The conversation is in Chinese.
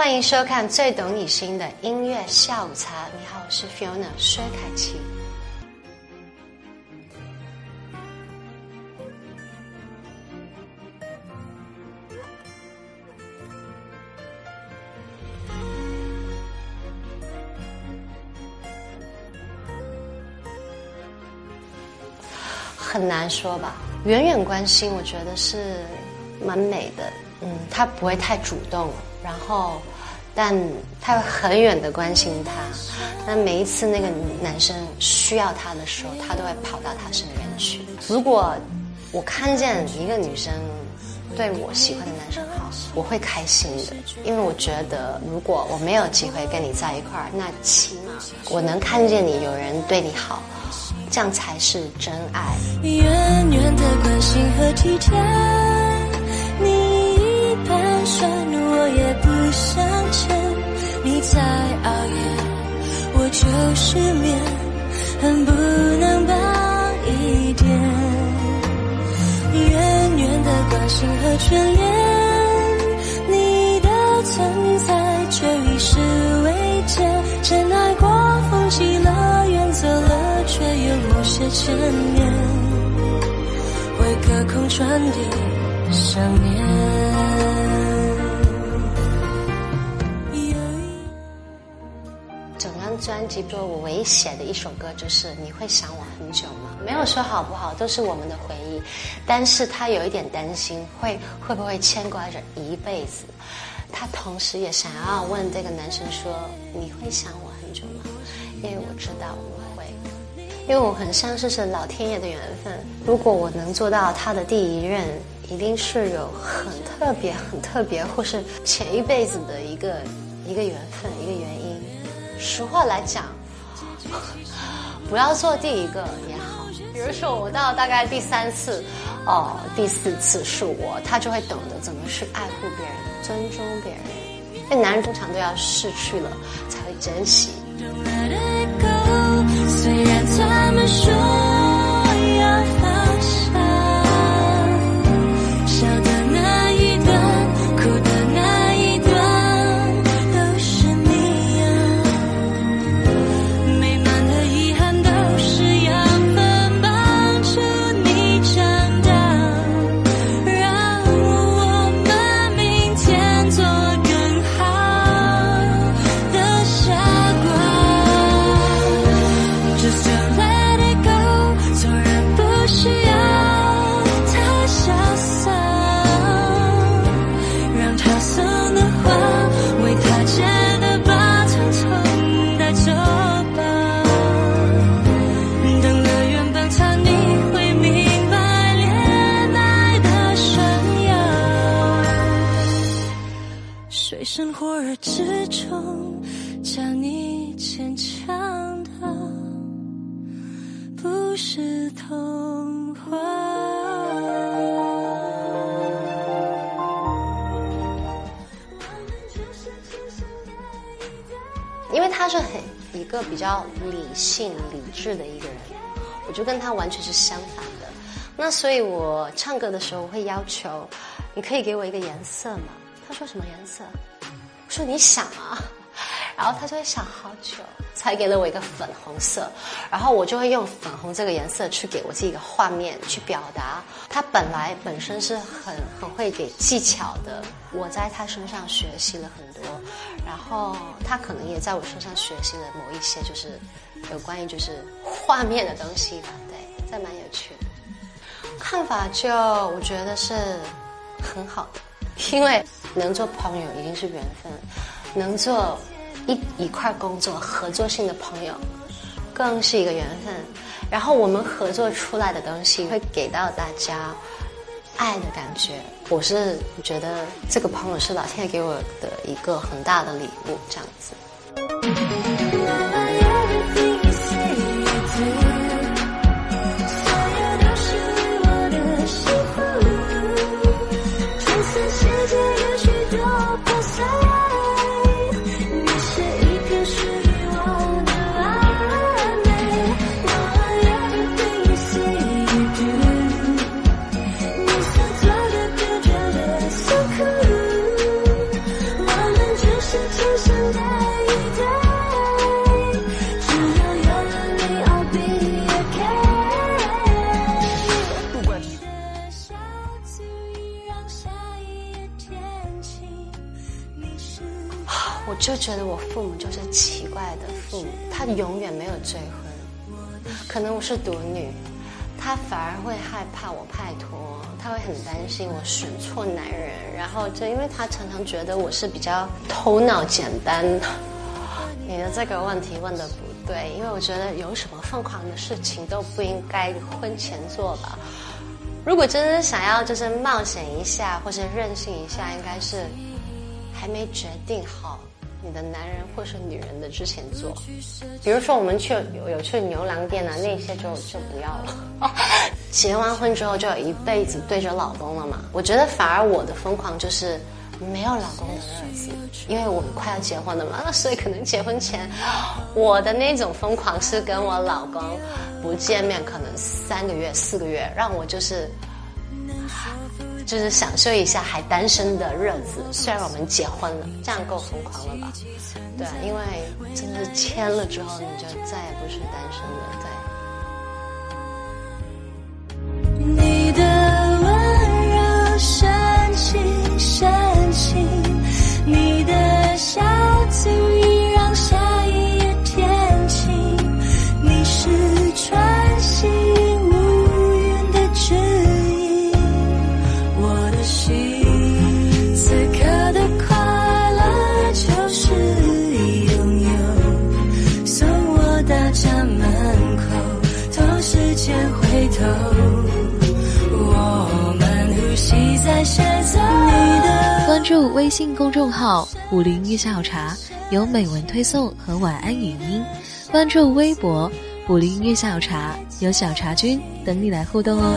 欢迎收看最懂你心的音乐下午茶。你好，我是 Fiona 薛凯琪。很难说吧，远远关心，我觉得是蛮美的。嗯，他不会太主动，然后，但他会很远的关心他。那每一次那个男生需要他的时候，他都会跑到他身边去。如果我看见一个女生对我喜欢的男生好，我会开心的，因为我觉得如果我没有机会跟你在一块儿，那起码我能看见你有人对你好，这样才是真爱。远远的关心和体贴，算我也不想欠，你在熬夜，我就失眠，恨不能帮一点。远远的关心和眷恋，你的存在却已是未见。真爱过，风起了，远走了，却有某些牵念，会隔空传递想念。整张专辑中，我唯一写的一首歌就是《你会想我很久吗》，没有说好不好，都是我们的回忆。但是他有一点担心，会会不会牵挂着一辈子？他同时也想要问这个男生说：“你会想我很久吗？”因为我知道我会，因为我很相信是老天爷的缘分。如果我能做到他的第一任，一定是有很特别、很特别，或是前一辈子的一个一个缘分、一个原因。实话来讲，不要做第一个也好。比如说，我到大概第三次，哦，第四次是我，他就会懂得怎么去爱护别人、尊重别人。那男人通常都要失去了才会珍惜。虽然他们说需要太潇洒，让他送的花为他结的疤，统统带走吧。等了原本他，你会明白恋爱的炫耀。水深火热之中，将你牵强的不是童话。因为他是很一个比较理性、理智的一个人，我就跟他完全是相反的。那所以我唱歌的时候，我会要求，你可以给我一个颜色吗？他说什么颜色？我说你想啊。然后他就会想好久，才给了我一个粉红色，然后我就会用粉红这个颜色去给我自己一个画面去表达。他本来本身是很很会给技巧的，我在他身上学习了很多，然后他可能也在我身上学习了某一些就是有关于就是画面的东西吧，对，这蛮有趣的。看法就我觉得是很好的，因为能做朋友已经是缘分，能做一一块工作合作性的朋友，更是一个缘分。然后我们合作出来的东西会给到大家爱的感觉。我是觉得这个朋友是老天爷给我的一个很大的礼物，这样子。我就觉得我父母就是奇怪的父母，他永远没有追婚，可能我是独女，他反而会害怕我拍拖，他会很担心我选错男人，然后就因为他常常觉得我是比较头脑简单的。你的这个问题问的不对，因为我觉得有什么疯狂的事情都不应该婚前做吧。如果真的想要就是冒险一下或是任性一下，应该是还没决定好你的男人或是女人的之前做。比如说我们去有有去牛郎店啊，那些就就不要了。结完婚之后就有一辈子对着老公了嘛？我觉得反而我的疯狂就是没有老公的日子，因为我们快要结婚了嘛，所以可能结婚前我的那种疯狂是跟我老公不见面，可能三个月、四个月，让我就是。就是享受一下还单身的日子，虽然我们结婚了，这样够疯狂了吧？对，因为真的签了之后，你就再也不是单身了，对。注微信公众号“武林月下午茶”，有美文推送和晚安语音。关注微博“武林月下午茶”，有小茶君等你来互动哦。